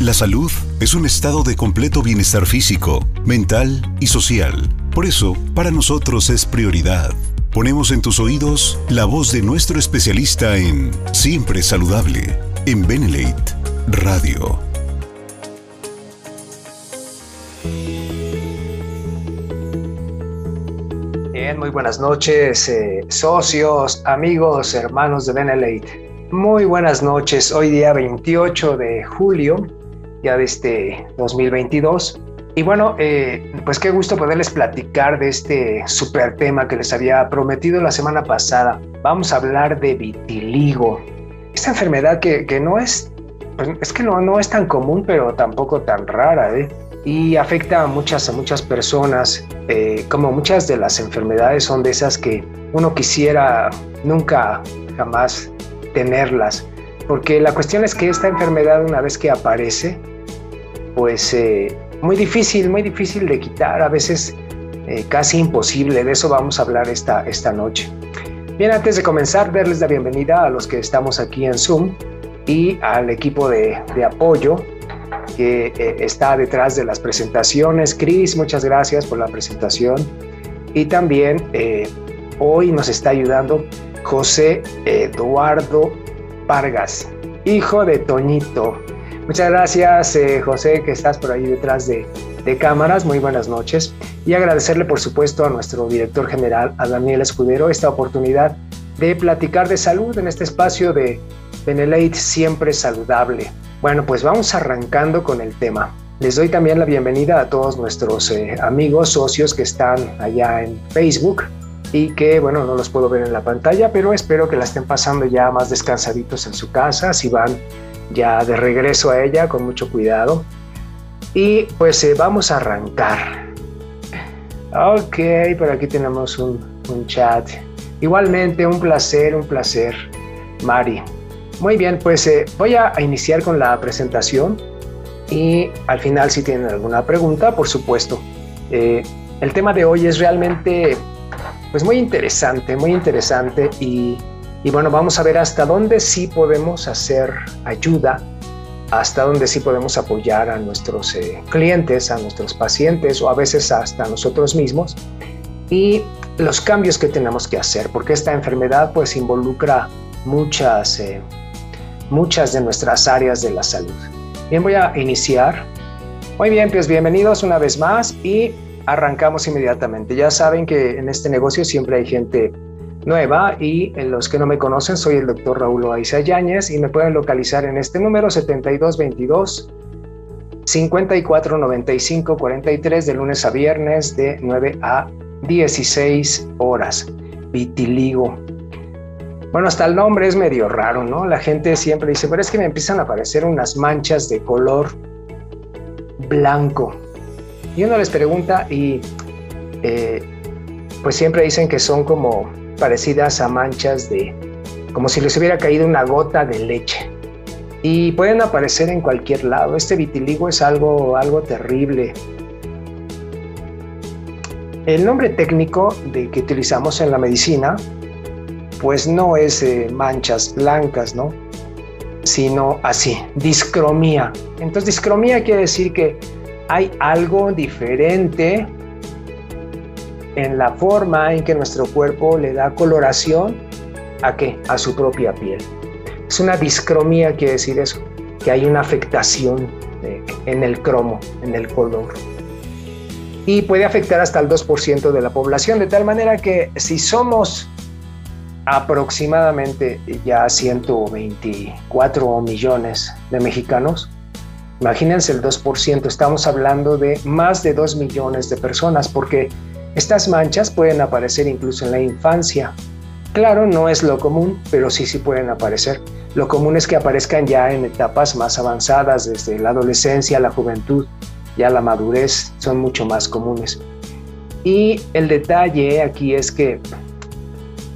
La salud es un estado de completo bienestar físico, mental y social. Por eso, para nosotros es prioridad. Ponemos en tus oídos la voz de nuestro especialista en Siempre Saludable, en Benelate Radio. Bien, muy buenas noches, eh, socios, amigos, hermanos de Benelate. Muy buenas noches, hoy día 28 de julio ya de este 2022. Y bueno, eh, pues qué gusto poderles platicar de este super tema que les había prometido la semana pasada. Vamos a hablar de vitiligo. Esta enfermedad que, que no es, pues es que no, no es tan común, pero tampoco tan rara, ¿eh? Y afecta a muchas, a muchas personas. Eh, como muchas de las enfermedades son de esas que uno quisiera nunca, jamás tenerlas. Porque la cuestión es que esta enfermedad una vez que aparece, pues eh, muy difícil, muy difícil de quitar, a veces eh, casi imposible. De eso vamos a hablar esta, esta noche. Bien, antes de comenzar, darles la bienvenida a los que estamos aquí en Zoom y al equipo de, de apoyo que eh, está detrás de las presentaciones. Cris, muchas gracias por la presentación. Y también hoy nos está ayudando José Eduardo Vargas, hijo de Toñito. Muchas gracias, eh, José, que estás por ahí detrás de, cámaras. Muy buenas noches. Y agradecerle, por supuesto, a nuestro director general, a Daniel Escudero, esta oportunidad de platicar de salud en este espacio de Benelate Siempre Saludable. Bueno, pues vamos arrancando con el tema. Les doy también la bienvenida a todos nuestros eh, amigos, socios que están allá en Facebook y que, bueno, no los puedo ver en la pantalla, pero espero que la estén pasando ya más descansaditos en su casa, si van ya de regreso a ella con mucho cuidado. Y pues eh, vamos a arrancar. Ok, por aquí tenemos un, chat. Igualmente, un placer, un placer, Mari. Muy bien, pues eh, voy a iniciar con la presentación y al final si tienen alguna pregunta, por supuesto. Eh, el tema de hoy es realmente pues muy interesante, muy interesante y y bueno, vamos a ver hasta dónde sí podemos hacer ayuda, hasta dónde sí podemos apoyar a nuestros eh, clientes, a nuestros pacientes o a veces hasta a nosotros mismos y los cambios que tenemos que hacer, porque esta enfermedad pues involucra muchas, eh, muchas de nuestras áreas de la salud. Bien, voy a iniciar. Muy bien, pues bienvenidos una vez más y arrancamos inmediatamente. Ya saben que en este negocio siempre hay gente nueva y los que no me conocen soy el doctor Raúl Oaiza Yáñez y me pueden localizar en este número 7222 5495 43 de lunes a viernes de 9 a 16 horas. Vitiligo. Bueno, hasta el nombre es medio raro, ¿no? La gente siempre dice, pero es que me empiezan a aparecer unas manchas de color blanco. Y uno les pregunta y eh, pues siempre dicen que son como parecidas a manchas de, como si les hubiera caído una gota de leche. Y pueden aparecer en cualquier lado. Este vitiligo es algo, algo terrible. El nombre técnico de que utilizamos en la medicina, pues no es eh, manchas blancas, ¿no? Sino así, discromía. Entonces, discromía quiere decir que hay algo diferente en la forma en que nuestro cuerpo le da coloración a qué? A su propia piel. Es una discromía, quiere decir eso, que hay una afectación en el cromo, en el color. Y puede afectar hasta el 2% de la población, de tal manera que si somos aproximadamente ya 124 millones de mexicanos, imagínense el 2%, estamos hablando de más de 2 millones de personas, porque estas manchas pueden aparecer incluso en la infancia. Claro, no es lo común, pero sí sí pueden aparecer. Lo común es que aparezcan ya en etapas más avanzadas, desde la adolescencia, la juventud, ya la madurez, son mucho más comunes. Y el detalle aquí es que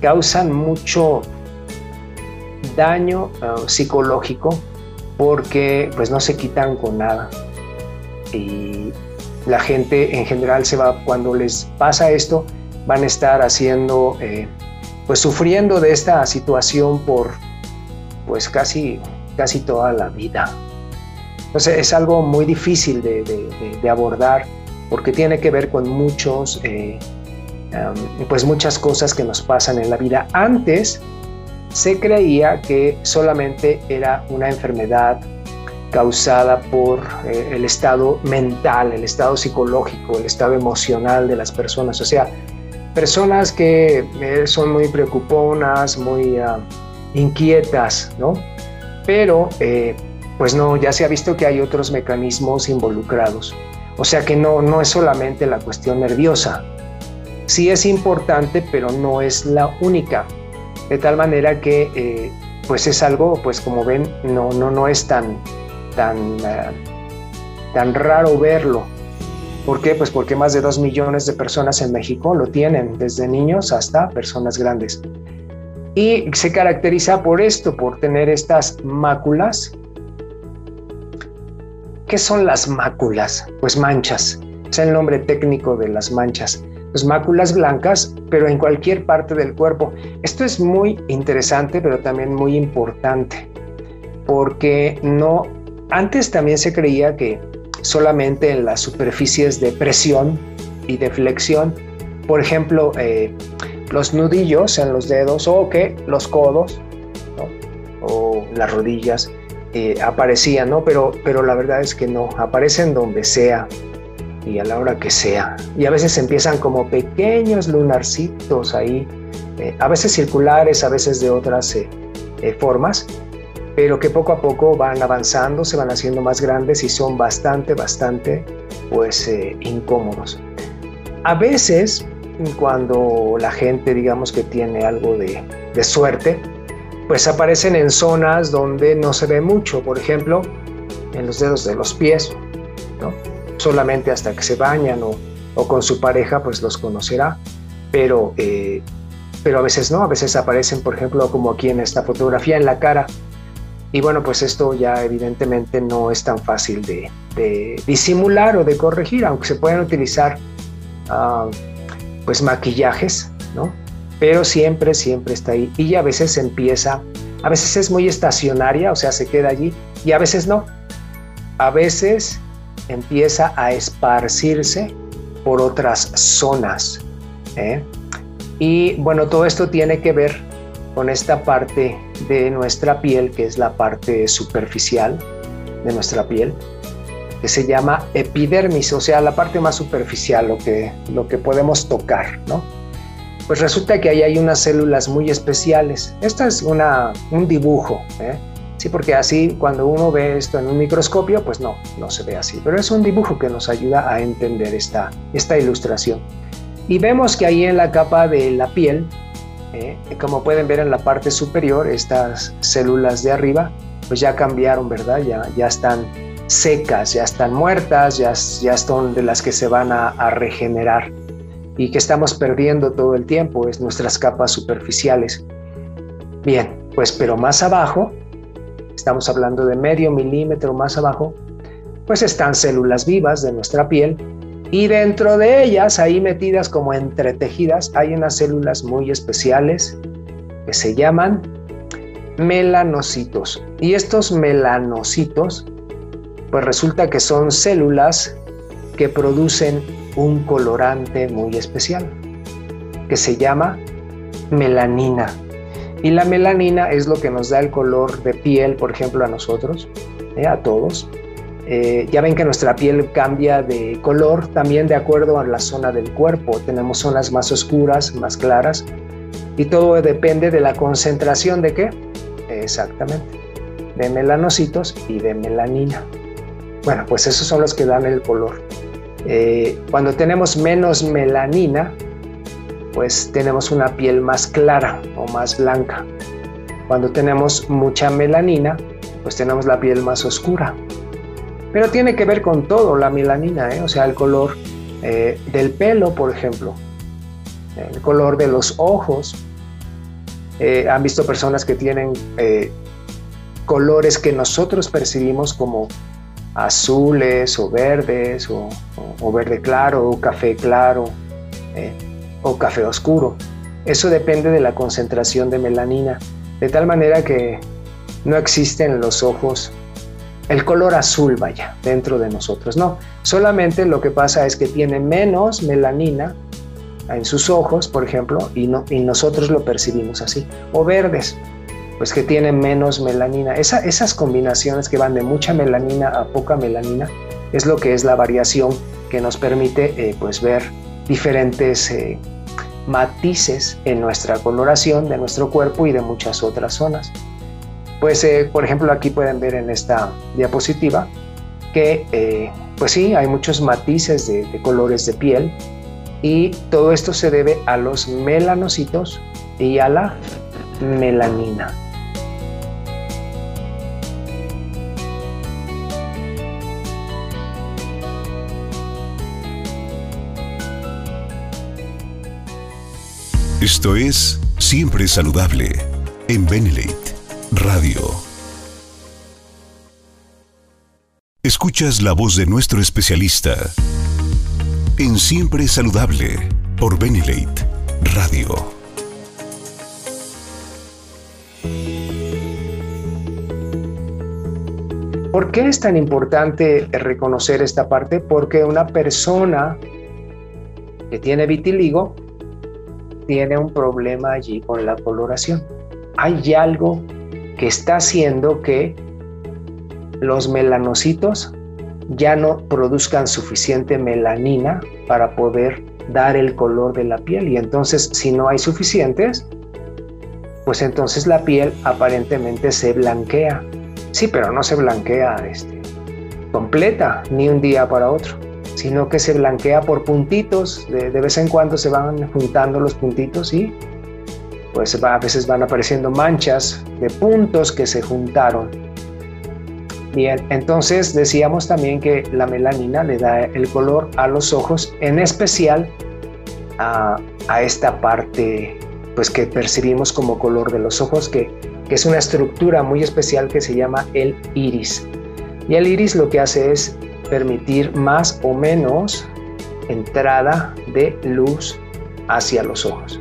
causan mucho daño uh, psicológico porque pues no se quitan con nada. Y la gente en general se va, cuando les pasa esto, van a estar haciendo, eh, pues sufriendo de esta situación por pues casi, casi toda la vida. Entonces es algo muy difícil de, abordar porque tiene que ver con muchos, eh, pues muchas cosas que nos pasan en la vida. Antes se creía que solamente era una enfermedad causada por eh, el estado mental, el estado psicológico, el estado emocional de las personas. O sea, personas que eh, son muy preocuponas, muy ah, inquietas, ¿no? Pero, eh, pues no, ya se ha visto que hay otros mecanismos involucrados. O sea que no, no es solamente la cuestión nerviosa. Sí es importante, pero no es la única. De tal manera que, pues es algo, pues como ven, no, no, no es tan, tan, eh, tan raro verlo. ¿Por qué? Pues porque más de dos millones de personas en México lo tienen, desde niños hasta personas grandes. Y se caracteriza por esto, por tener estas máculas. ¿Qué son las máculas? Pues manchas. Es el nombre técnico de las manchas. Pues máculas blancas, pero en cualquier parte del cuerpo. Esto es muy interesante, pero también muy importante, porque no antes también se creía que solamente en las superficies de presión y de flexión, por ejemplo, eh, los nudillos en los dedos o que los codos o las rodillas eh, aparecían, ¿no? Pero, pero la verdad es que no, aparecen donde sea y a la hora que sea. Y a veces empiezan como pequeños lunarcitos ahí, eh, a veces circulares, a veces de otras formas, pero que poco a poco van avanzando, se van haciendo más grandes y son bastante, bastante, pues, eh, incómodos. A veces, cuando la gente, digamos que tiene algo de, de suerte, pues aparecen en zonas donde no se ve mucho, por ejemplo, en los dedos de los pies, ¿no? Solamente hasta que se bañan o, o con su pareja, pues los conocerá, pero, eh, pero a veces no, a veces aparecen, por ejemplo, como aquí en esta fotografía, en la cara, y bueno, pues esto ya evidentemente no es tan fácil de, disimular o de corregir, aunque se pueden utilizar ah, pues maquillajes, ¿no? Pero siempre, siempre está ahí. Y a veces empieza, a veces es muy estacionaria, o sea, se queda allí, y a veces no. A veces empieza a esparcirse por otras zonas. ¿eh? Y bueno, todo esto tiene que ver con esta parte de nuestra piel, que es la parte superficial de nuestra piel, que se llama epidermis, o sea, la parte más superficial, lo que, lo que podemos tocar, ¿no? Pues resulta que ahí hay unas células muy especiales. Esto es una, un dibujo, ¿eh? Sí, porque así cuando uno ve esto en un microscopio, pues no, no se ve así, pero es un dibujo que nos ayuda a entender esta, esta ilustración. Y vemos que ahí en la capa de la piel ¿eh? como pueden ver en la parte superior, estas células de arriba, pues ya cambiaron, ¿verdad? Ya, ya están secas, ya están muertas, ya, ya son de las que se van a, a regenerar y que estamos perdiendo todo el tiempo, es nuestras capas superficiales. Bien, pues pero más abajo, estamos hablando de medio milímetro más abajo, pues están células vivas de nuestra piel y dentro de ellas, ahí metidas como entretejidas, hay unas células muy especiales que se llaman melanocitos. Y estos melanocitos, pues resulta que son células que producen un colorante muy especial, que se llama melanina. Y la melanina es lo que nos da el color de piel, por ejemplo, a nosotros, ¿eh? a todos. Eh, ya ven que nuestra piel cambia de color también de acuerdo a la zona del cuerpo. Tenemos zonas más oscuras, más claras. Y todo depende de la concentración de qué? Exactamente. De melanocitos y de melanina. Bueno, pues esos son los que dan el color. Eh, cuando tenemos menos melanina, pues tenemos una piel más clara más blanca. Cuando tenemos mucha melanina, pues tenemos la piel más oscura pero tiene que ver con todo, la melanina, ¿eh? o sea, el color eh, del pelo, por ejemplo, el color de los ojos. Eh, han visto personas que tienen colores que nosotros percibimos como azules o verdes o verde claro o café claro o café oscuro. Eso depende de la concentración de melanina, de tal manera que no existen los ojos el color azul, vaya, dentro de nosotros. No, solamente lo que pasa es que tiene menos melanina en sus ojos, por ejemplo, y, no, y nosotros lo percibimos así. O verdes, pues que tienen menos melanina. esas combinaciones que van de mucha melanina a poca melanina es lo que es la variación que nos permite eh, pues ver diferentes eh, matices en nuestra coloración de nuestro cuerpo y de muchas otras zonas. Pues, eh, por ejemplo, aquí pueden ver en esta diapositiva que, pues sí, hay muchos matices de colores de piel y todo esto se debe a los melanocitos y a la melanina. Esto es Siempre Saludable en Benelate Radio. Escuchas la voz de nuestro especialista en Siempre Saludable por Benelate Radio. ¿Por qué es tan importante reconocer esta parte? Porque una persona que tiene vitiligo tiene un problema allí con la coloración. Hay algo que está haciendo que los melanocitos ya no produzcan suficiente melanina para poder dar el color de la piel. Y entonces, si no hay suficientes, pues entonces la piel aparentemente se blanquea. Sí, pero no se blanquea este, completa, ni un día para otro sino que se blanquea por puntitos, de, vez en cuando se van juntando los puntitos y pues a veces van apareciendo manchas de puntos que se juntaron. Bien, entonces decíamos también que la melanina le da el color a los ojos, en especial a, esta parte pues que percibimos como color de los ojos, que, que es una estructura muy especial que se llama el iris. Y el iris lo que hace es permitir más o menos entrada de luz hacia los ojos.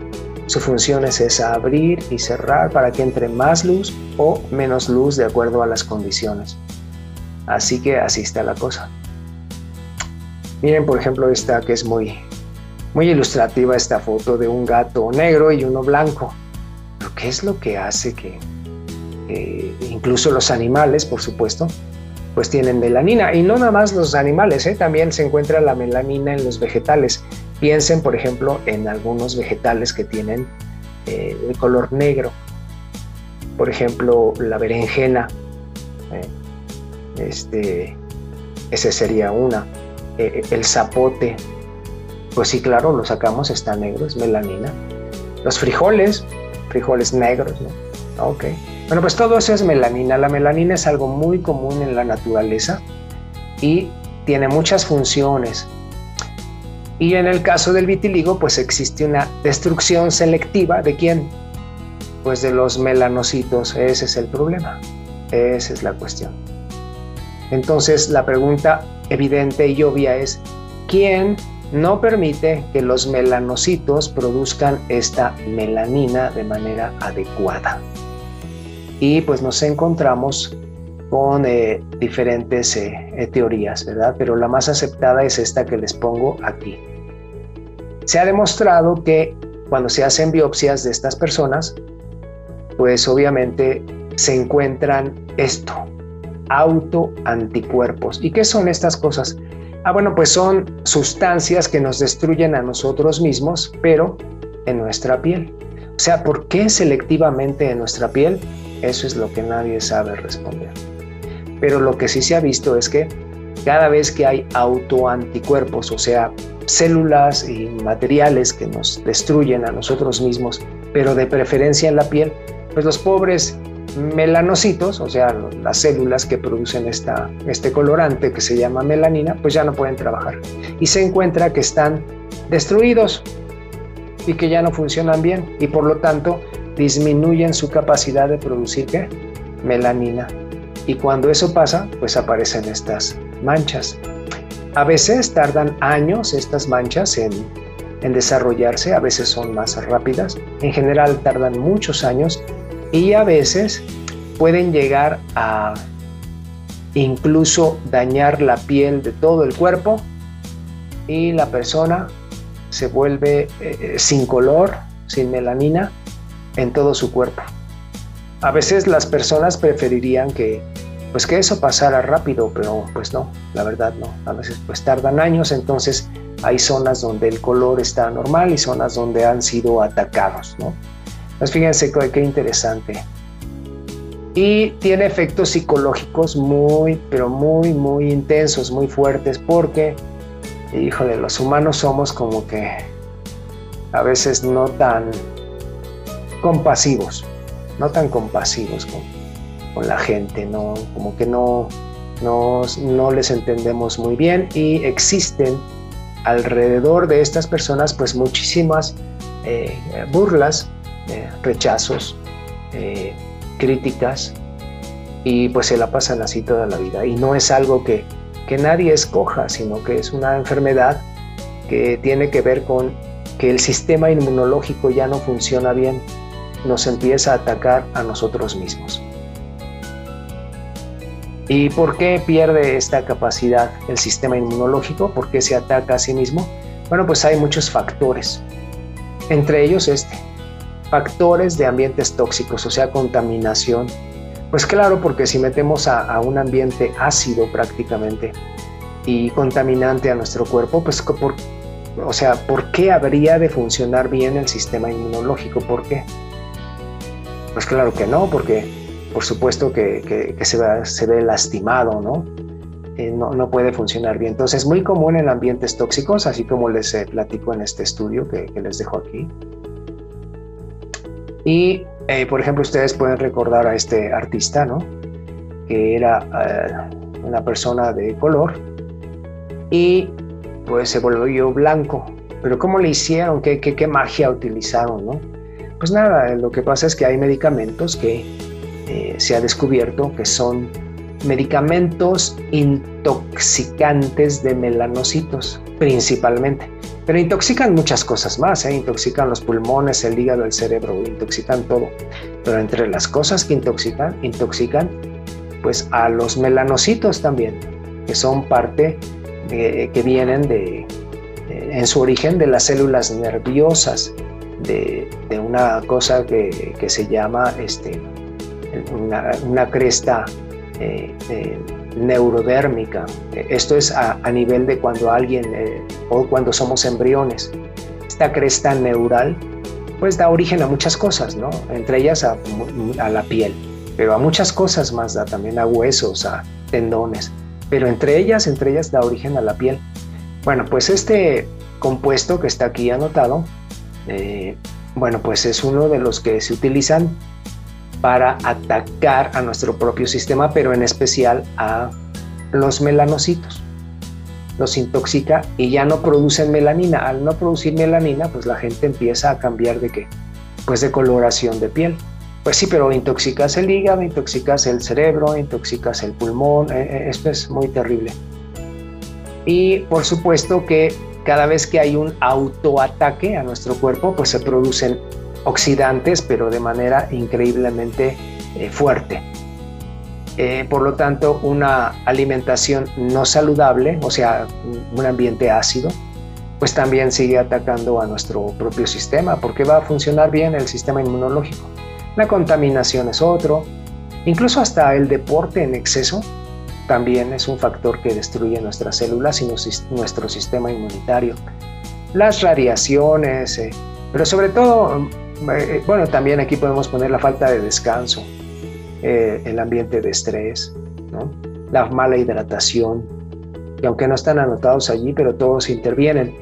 Su función es esa, abrir y cerrar para que entre más luz o menos luz de acuerdo a las condiciones. Así que así está la cosa. Miren por ejemplo esta que es muy, muy ilustrativa, esta foto de un gato negro y uno blanco. ¿Qué es lo que hace que incluso los animales, por supuesto, pues tienen melanina. Y no nada más los animales, ¿eh? también se encuentra la melanina en los vegetales. Piensen, por ejemplo, en algunos vegetales que tienen eh, el color negro. Por ejemplo, la berenjena. ¿eh? este, ese sería una. el zapote. Pues sí, claro, lo sacamos, está negro, es melanina. Los frijoles, frijoles negros, ¿no? Ok. Bueno, pues todo eso es melanina. La melanina es algo muy común en la naturaleza y tiene muchas funciones. Y en el caso del vitiligo, pues existe una destrucción selectiva de quién? Pues de los melanocitos. Ese es el problema. Esa es la cuestión. Entonces, la pregunta evidente y obvia es, ¿quién no permite que los melanocitos produzcan esta melanina de manera adecuada? Y pues nos encontramos con eh, diferentes eh, eh, teorías, ¿verdad? Pero la más aceptada es esta que les pongo aquí. Se ha demostrado que cuando se hacen biopsias de estas personas, pues obviamente se encuentran esto, autoanticuerpos. ¿Y qué son estas cosas? Ah, bueno, pues son sustancias que nos destruyen a nosotros mismos, pero en nuestra piel. O sea, ¿por qué selectivamente en nuestra piel? Eso es lo que nadie sabe responder. Pero lo que sí se ha visto es que cada vez que hay autoanticuerpos, o sea, células y materiales que nos destruyen a nosotros mismos, pero de preferencia en la piel, pues los pobres melanocitos, o sea, las células que producen este colorante que se llama melanina, pues ya no pueden trabajar. Y se encuentra que están destruidos y que ya no funcionan bien y por lo tanto disminuyen su capacidad de producir melanina. Y cuando eso pasa, pues aparecen estas manchas. A veces tardan años estas manchas en, desarrollarse, a veces son más rápidas, en general tardan muchos años y a veces pueden llegar a, incluso dañar la piel de todo el cuerpo y la persona se vuelve eh, sin color, sin melanina en todo su cuerpo. A veces las personas preferirían que pues que eso pasara rápido, pero pues no, la verdad no. A veces pues tardan años, entonces hay zonas donde el color está normal y zonas donde han sido atacados, ¿no? Pues fíjense qué interesante. Y tiene efectos psicológicos muy, pero muy, muy intensos, muy fuertes, porque, híjole, los humanos somos como que a veces no tan compasivos, no tan compasivos con, con la gente, ¿no? como que no, no, no les entendemos muy bien y existen alrededor de estas personas pues muchísimas eh, burlas, eh, rechazos, eh, críticas y pues se la pasan así toda la vida. Y no es algo que, que nadie escoja, sino que es una enfermedad que tiene que ver con que el sistema inmunológico ya no funciona bien, nos empieza a atacar a nosotros mismos. ¿Y por qué pierde esta capacidad el sistema inmunológico? ¿Por qué se ataca a sí mismo? Bueno, pues hay muchos factores. Entre ellos este, factores de ambientes tóxicos, o sea, contaminación. Pues claro, porque si metemos a, un ambiente ácido prácticamente y contaminante a nuestro cuerpo, pues o sea, ¿por qué habría de funcionar bien el sistema inmunológico? ¿Por qué? Pues claro que no, porque por supuesto que, se, ve lastimado, ¿no? Eh, ¿no? ¿no? puede funcionar bien. Entonces es muy común en ambientes tóxicos, así como les eh, platico en este estudio que, que les dejo aquí. Y, eh, por ejemplo, ustedes pueden recordar a este artista, ¿no? Que era eh, una persona de color y pues se volvió blanco. Pero ¿cómo le hicieron? ¿Qué, qué, qué magia utilizaron, no? Pues nada, lo que pasa es que hay medicamentos que eh, se ha descubierto que son medicamentos intoxicantes de melanocitos, principalmente. Pero intoxican muchas cosas más, ¿eh? intoxican los pulmones, el hígado, el cerebro, intoxican todo. Pero entre las cosas que intoxican, intoxican pues a los melanocitos también, que son parte que vienen de, en su origen de las células nerviosas, de, una cosa que, se llama este, una, cresta eh, eh, neurodérmica. Esto es a, nivel de cuando alguien eh, o cuando somos embriones. Esta cresta neural pues da origen a muchas cosas, ¿no? Entre ellas a, la piel, pero a muchas cosas más da también a huesos, a tendones, pero entre ellas, entre ellas da origen a la piel. Bueno, pues este compuesto que está aquí anotado, eh, bueno, pues es uno de los que se utilizan para atacar a nuestro propio sistema, pero en especial a los melanocitos. Los intoxica y ya no producen melanina. Al no producir melanina, pues la gente empieza a cambiar de qué? Pues de coloración de piel. Pues sí, pero intoxicas el hígado, intoxicas el cerebro, intoxicas el pulmón. Eh, eh, esto es muy terrible. Y por supuesto que cada vez que hay un autoataque a nuestro cuerpo, pues se producen oxidantes, pero de manera increíblemente eh, fuerte. Eh, por lo tanto, una alimentación no saludable, o sea, un ambiente ácido, pues también sigue atacando a nuestro propio sistema, porque va a funcionar bien el sistema inmunológico. La contaminación es otro, incluso hasta el deporte en exceso también es un factor que destruye nuestras células y nuestro sistema inmunitario. Las radiaciones, eh, pero sobre todo eh, bueno, también aquí podemos poner la falta de descanso, eh, el ambiente de estrés, la mala hidratación, y aunque no están anotados allí, pero todos intervienen.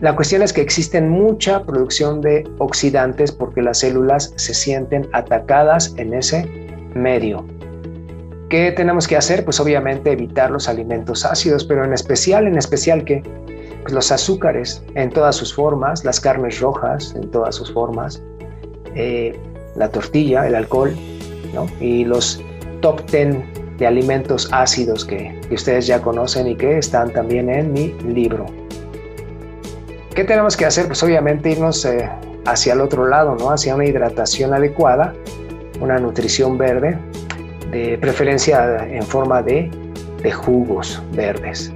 La cuestión es que existen mucha producción de oxidantes porque las células se sienten atacadas en ese medio. ¿Qué tenemos que hacer? Pues obviamente evitar los alimentos ácidos, pero en especial, en especial que pues, los azúcares en todas sus formas, las carnes rojas en todas sus formas, eh, la tortilla, el alcohol, y los top 10 de alimentos ácidos que, ustedes ya conocen y que están también en mi libro. ¿Qué tenemos que hacer? Pues obviamente irnos eh, hacia el otro lado, ¿no? hacia una hidratación adecuada, una nutrición verde, de preferencia en forma de, jugos verdes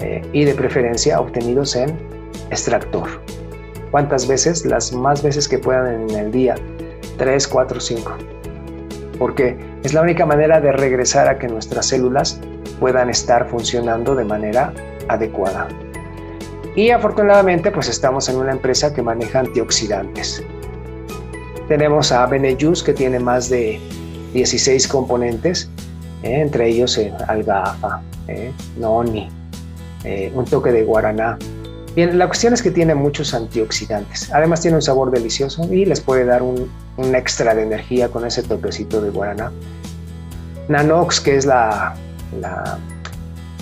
eh, y de preferencia obtenidos en extractor. ¿Cuántas veces? Las más veces que puedan en el día. 3, 4, 5. Porque es la única manera de regresar a que nuestras células puedan estar funcionando de manera adecuada. Y afortunadamente pues estamos en una empresa que maneja antioxidantes. Tenemos a Benejus que tiene más de 16 componentes, eh, entre ellos eh, algafa, eh, noni, un toque de guaraná. Bien, la cuestión es que tiene muchos antioxidantes. Además tiene un sabor delicioso y les puede dar un, extra de energía con ese toquecito de guaraná. Nanox, que es la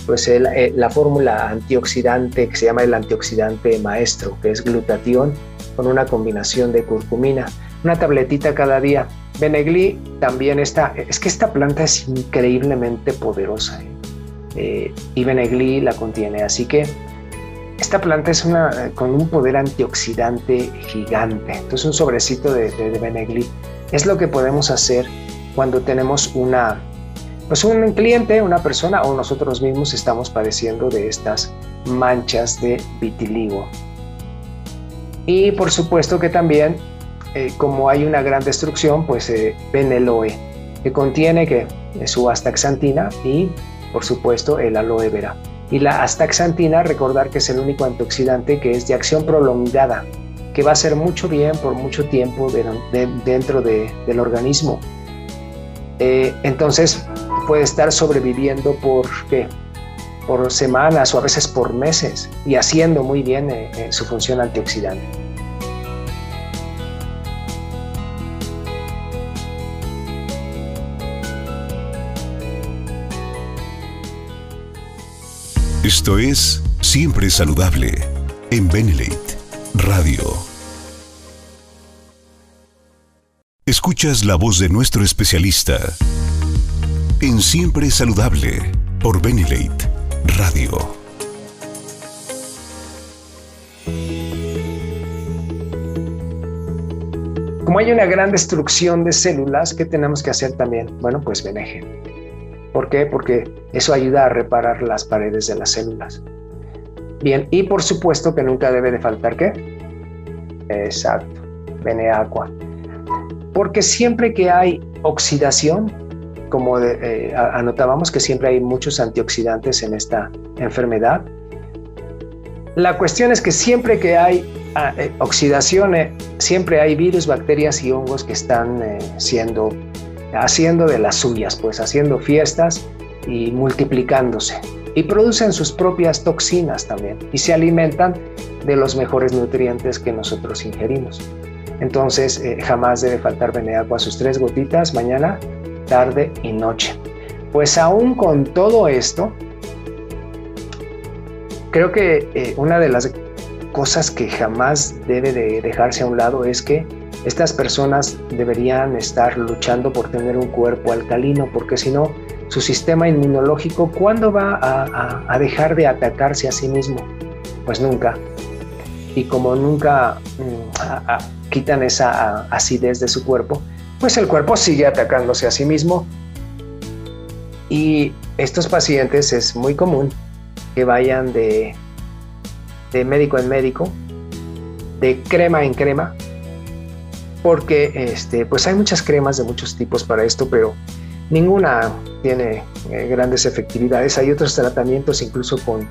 pues la fórmula antioxidante que se llama el antioxidante maestro, que es glutatión con una combinación de curcumina. Una tabletita cada día. Benegli también está, es que esta planta es increíblemente poderosa ¿eh? Eh, y Benegli la contiene, así que esta planta es una con un poder antioxidante gigante. Entonces un sobrecito de, de, Benegli es lo que podemos hacer cuando tenemos una, pues un cliente, una persona o nosotros mismos estamos padeciendo de estas manchas de vitiligo. Y por supuesto que también eh, como hay una gran destrucción, pues eh, Beneloe, que contiene que su astaxantina y, por supuesto, el aloe vera. Y la astaxantina, recordar que es el único antioxidante que es de acción prolongada, que va a hacer mucho bien por mucho tiempo dentro del organismo. Eh, entonces puede estar sobreviviendo por, semanas o a veces por meses y haciendo muy bien su función antioxidante. Esto es Siempre Saludable en Benelate Radio. Escuchas la voz de nuestro especialista en Siempre Saludable por Benelate Radio. Como hay una gran destrucción de células, ¿qué tenemos que hacer también? Bueno, pues benejen. ¿Por qué? Porque eso ayuda a reparar las paredes de las células. Bien, y por supuesto que nunca debe de faltar qué? Exacto, bene agua. Porque siempre que hay oxidación, como eh, anotábamos que siempre hay muchos antioxidantes en esta enfermedad, la cuestión es que siempre que hay ah, eh, oxidación, eh, siempre hay virus, bacterias y hongos que están siendo haciendo de las suyas, pues haciendo fiestas y multiplicándose. Y producen sus propias toxinas también y se alimentan de los mejores nutrientes que nosotros ingerimos. Entonces eh, jamás debe faltar agua sus tres gotitas mañana, tarde y noche. Pues aún con todo esto, creo que eh, una de las cosas que jamás debe de dejarse a un lado es que estas personas deberían estar luchando por tener un cuerpo alcalino, porque si no, su sistema inmunológico, ¿cuándo va a, dejar de atacarse a sí mismo? Pues nunca. Y como nunca mm, quitan esa acidez de su cuerpo, pues el cuerpo sigue atacándose a sí mismo. Y estos pacientes es muy común que vayan de, de médico en médico, de crema en crema, porque este, pues hay muchas cremas de muchos tipos para esto, pero ninguna tiene eh, grandes efectividades. Hay otros tratamientos incluso con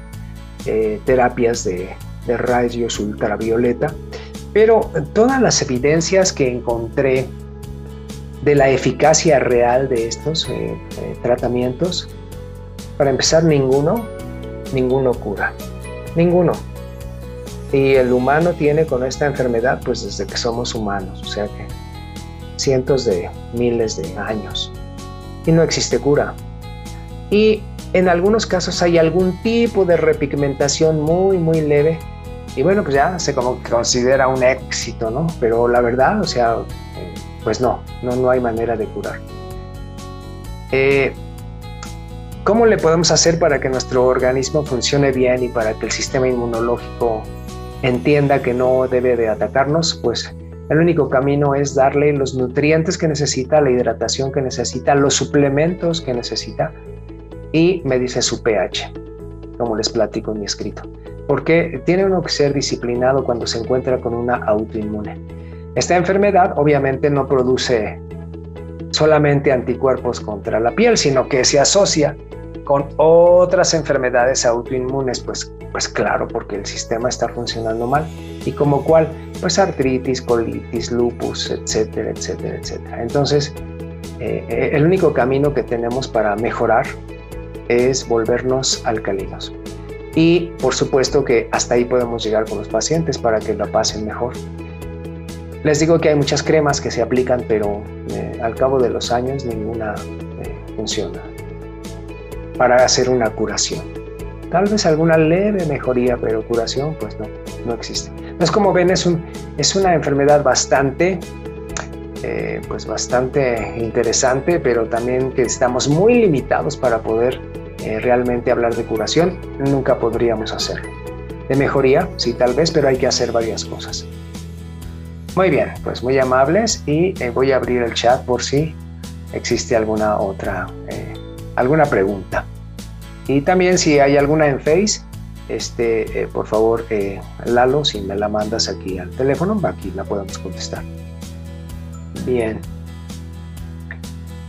eh, terapias de, rayos ultravioleta, pero todas las evidencias que encontré de la eficacia real de estos eh, tratamientos, para empezar, ninguno, ninguno cura, ninguno. Y el humano tiene con esta enfermedad pues desde que somos humanos, o sea que cientos de miles de años. Y no existe cura. Y en algunos casos hay algún tipo de repigmentación muy, muy leve. Y bueno, pues ya se como considera un éxito, ¿no? Pero la verdad, o sea, pues no, no, no hay manera de curar. Eh, ¿Cómo le podemos hacer para que nuestro organismo funcione bien y para que el sistema inmunológico entienda que no debe de atacarnos, pues El único camino es darle los nutrientes que necesita, la hidratación que necesita, los suplementos que necesita y me dice su pH, como les platico en mi escrito. Porque tiene uno que ser disciplinado cuando se encuentra con una autoinmune. Esta enfermedad obviamente no produce solamente anticuerpos contra la piel, sino que se asocia con otras enfermedades autoinmunes, pues, pues claro, porque el sistema está funcionando mal. ¿Y como cuál? Pues artritis, colitis, lupus, etcétera, etcétera, etcétera. Entonces, eh, eh, el único camino que tenemos para mejorar es volvernos alcalinos. Y por supuesto que hasta ahí podemos llegar con los pacientes para que la pasen mejor. Les digo que hay muchas cremas que se aplican, pero eh, al cabo de los años ninguna funciona para hacer una curación. Tal vez alguna leve mejoría, pero curación pues no, no existe. Entonces como ven es, un, es una enfermedad bastante, eh, pues bastante interesante, pero también que estamos muy limitados para poder eh, realmente hablar de curación. Nunca podríamos hacerlo. De mejoría, sí tal vez, pero hay que hacer varias cosas. Muy bien, pues muy amables y eh, voy a abrir el chat por si existe alguna otra alguna pregunta. Y también si hay alguna en Face, este, eh, por favor, eh, Lalo, si me la mandas aquí al teléfono, aquí la podemos contestar. Bien.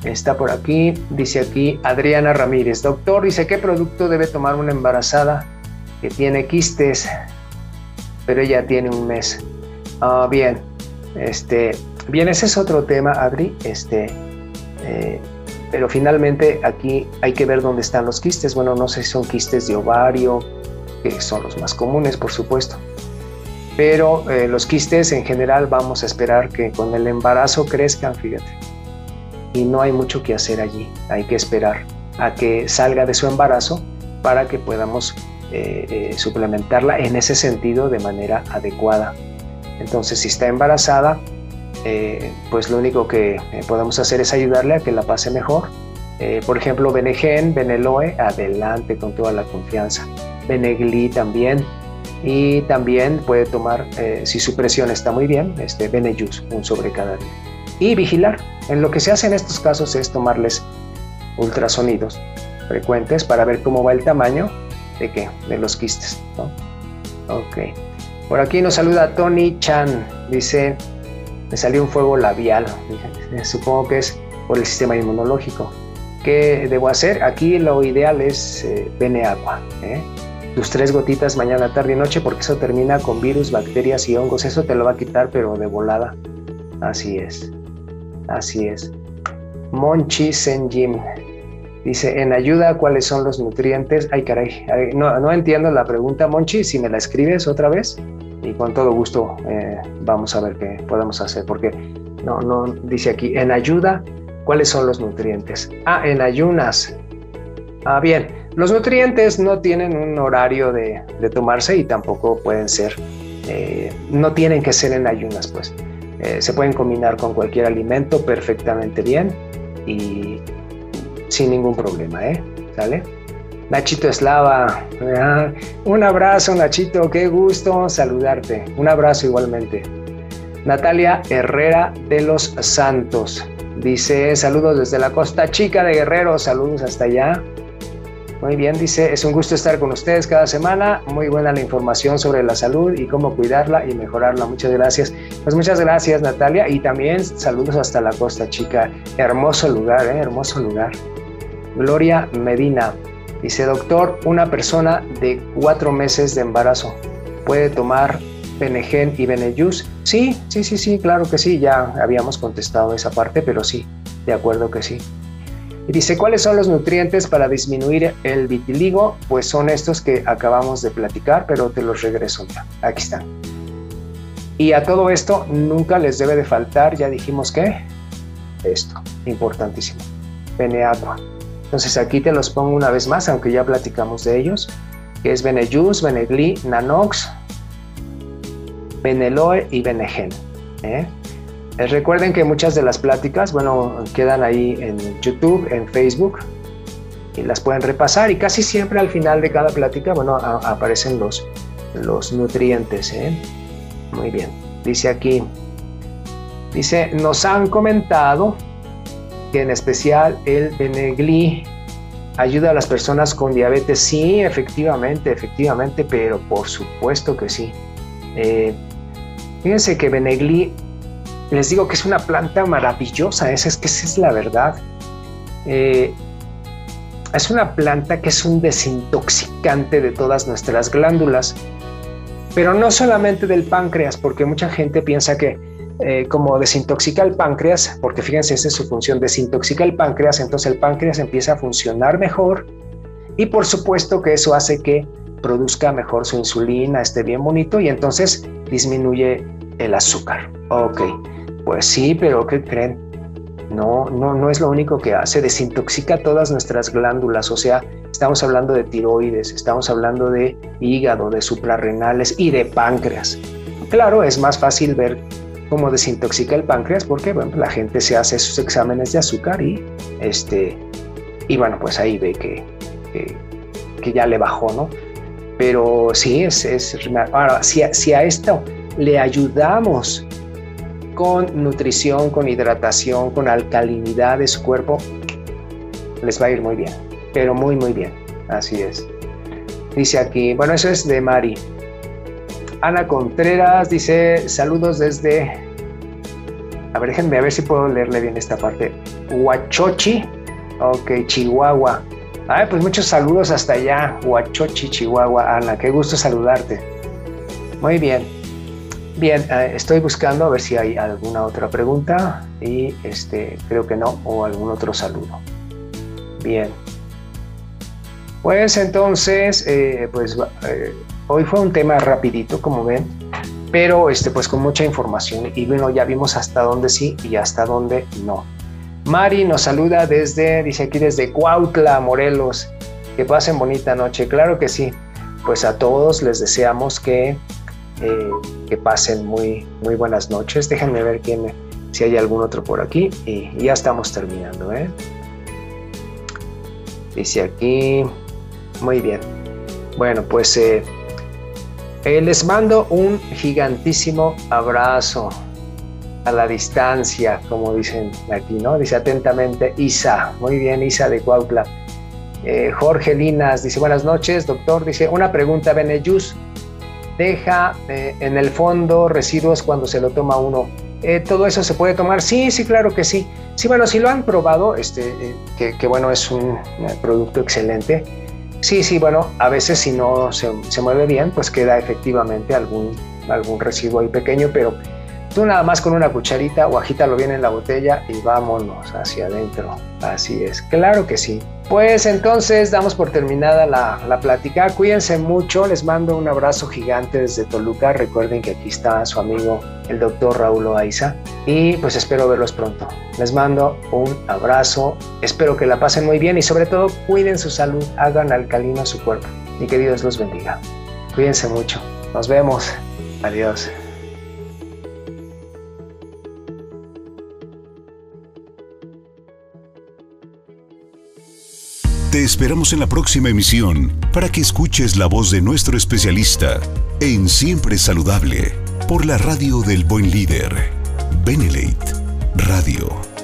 Está por aquí, dice aquí Adriana Ramírez. Doctor, dice, ¿qué producto debe tomar una embarazada que tiene quistes, pero ella tiene un mes? Ah, bien, este, bien, ese es otro tema, Adri. Este, eh, pero finalmente aquí hay que ver dónde están los quistes. Bueno, no sé si son quistes de ovario, que son los más comunes, por supuesto. Pero eh, los quistes en general vamos a esperar que con el embarazo crezcan, fíjate. Y no hay mucho que hacer allí. Hay que esperar a que salga de su embarazo para que podamos eh, eh, suplementarla en ese sentido de manera adecuada. Entonces, si está embarazada, eh, pues lo único que eh, podemos hacer es ayudarle a que la pase mejor. Eh, por ejemplo, Benegen, Beneloe, adelante con toda la confianza. Benegli también. Y también puede tomar, si su presión está muy bien, este Benejus, un sobre cada día. Y vigilar. En lo que se hace en estos casos es tomarles ultrasonidos frecuentes para ver cómo va el tamaño de qué, de los quistes. Ok. Por aquí nos saluda Tony Chan. Dice, me salió un fuego labial, supongo que es por el sistema inmunológico. ¿Qué debo hacer? Aquí lo ideal es eh, bene. ¿eh? Tus tres gotitas mañana, tarde y noche, porque eso termina con virus, bacterias y hongos. Eso te lo va a quitar, pero de volada. Así es. Así es. Monchi Senjim dice: En ayuda, ¿cuáles son los nutrientes? Ay, caray. no, no entiendo la pregunta, Monchi. Si me la escribes otra vez y con todo gusto eh, vamos a ver qué podemos hacer, porque no, no dice aquí, en ayuda, ¿cuáles son los nutrientes? Ah, en ayunas. Ah, bien, los nutrientes no tienen un horario de, tomarse y tampoco pueden ser, eh, no tienen que ser en ayunas, pues. Eh, se pueden combinar con cualquier alimento perfectamente bien y sin ningún problema, ¿eh? ¿Sale? Nachito Eslava, un abrazo Nachito, qué gusto saludarte, un abrazo igualmente. Natalia Herrera de los Santos dice saludos desde la Costa Chica de Guerrero, saludos hasta allá. Muy bien, dice, es un gusto estar con ustedes cada semana. Muy buena la información sobre la salud y cómo cuidarla y mejorarla. Muchas gracias. Pues muchas gracias, Natalia. Y también saludos hasta la Costa Chica. Hermoso lugar, ¿eh? hermoso lugar. Gloria Medina. Dice, doctor, una persona de cuatro meses de embarazo puede tomar Benegen y Benejus. Sí, sí, sí, sí, claro que sí, ya habíamos contestado esa parte, pero sí, de acuerdo que sí. Y dice, ¿cuáles son los nutrientes para disminuir el vitiligo? Pues son estos que acabamos de platicar, pero te los regreso ya. Aquí están. Y a todo esto nunca les debe de faltar, ya dijimos que, esto, importantísimo, agua. Entonces aquí te los pongo una vez más, aunque ya platicamos de ellos, que es Benejus, Benegli, Nanox, Beneloe y Benegen. ¿eh? Eh, recuerden que muchas de las pláticas, bueno, quedan ahí en YouTube, en Facebook, y las pueden repasar y casi siempre al final de cada plática, bueno, aparecen los, los nutrientes. ¿eh? Muy bien. Dice aquí, Dice, nos han comentado que en especial el Benegli ayuda a las personas con diabetes. Sí, efectivamente, efectivamente, pero por supuesto que sí. Eh, fíjense que Benegli, les digo que es una planta maravillosa, esa es que esa es la verdad. Eh, es una planta que es un desintoxicante de todas nuestras glándulas, pero no solamente del páncreas, porque mucha gente piensa que eh, como desintoxica el páncreas, porque fíjense, esa es su función, desintoxica el páncreas, entonces el páncreas empieza a funcionar mejor y por supuesto que eso hace que produzca mejor su insulina, esté bien bonito y entonces disminuye el azúcar. Ok, pues sí, pero ¿qué creen? No, no, no es lo único que hace, desintoxica todas nuestras glándulas, o sea, estamos hablando de tiroides, estamos hablando de hígado, de suprarrenales y de páncreas. Claro, es más fácil ver cómo desintoxica el páncreas porque bueno, la gente se hace sus exámenes de azúcar y, este, y bueno, pues ahí ve que, que, ya le bajó, ¿no? Pero sí, es, es ahora, si, si a esto le ayudamos con nutrición, con hidratación, con alcalinidad de su cuerpo, les va a ir muy bien, pero muy, muy bien. Así es. Dice aquí, bueno, eso es de Mari. Ana Contreras dice, saludos desde... A ver, déjenme a ver si puedo leerle bien esta parte. Huachochi, ok, Chihuahua. Ay, pues muchos saludos hasta allá, Huachochi, Chihuahua. Ana, qué gusto saludarte. Muy bien. Bien, eh, estoy buscando a ver si hay alguna otra pregunta y este, creo que no, o algún otro saludo. Bien. Pues entonces, eh, pues eh, Hoy fue un tema rapidito, como ven, pero este, pues con mucha información y bueno, ya vimos hasta dónde sí y hasta dónde no. Mari nos saluda desde, dice aquí desde Cuautla, Morelos. Que pasen bonita noche. Claro que sí. Pues a todos les deseamos que, eh, que pasen muy, muy buenas noches. Déjenme ver quién, si hay algún otro por aquí y, ya estamos terminando. ¿eh? Dice aquí, muy bien. Bueno, pues eh, les mando un gigantísimo abrazo a la distancia, como dicen aquí, ¿no? Dice atentamente Isa. Muy bien, Isa de Cuautla. Jorge Linas dice buenas noches, doctor. Dice una pregunta, Beneyus. ¿Deja eh, en el fondo residuos cuando se lo toma uno? ¿Todo eso se puede tomar? Sí, sí, claro que sí. Sí, bueno, si lo han probado, este, que, que bueno, es un producto excelente Sí, sí, bueno, a veces si no se, mueve bien, pues queda efectivamente algún, algún residuo ahí pequeño, pero tú nada más con una cucharita o agítalo bien en la botella y vámonos hacia adentro. Así es, claro que sí. Pues entonces damos por terminada la, la, plática. Cuídense mucho, les mando un abrazo gigante desde Toluca. Recuerden que aquí está su amigo el doctor Raúl Oaiza y pues espero verlos pronto. Les mando un abrazo, espero que la pasen muy bien y sobre todo cuiden su salud, hagan alcalino su cuerpo y que Dios los bendiga. Cuídense mucho, nos vemos, adiós. Te esperamos en la próxima emisión para que escuches la voz de nuestro especialista en Siempre Saludable por la radio del buen líder, Benelate Radio.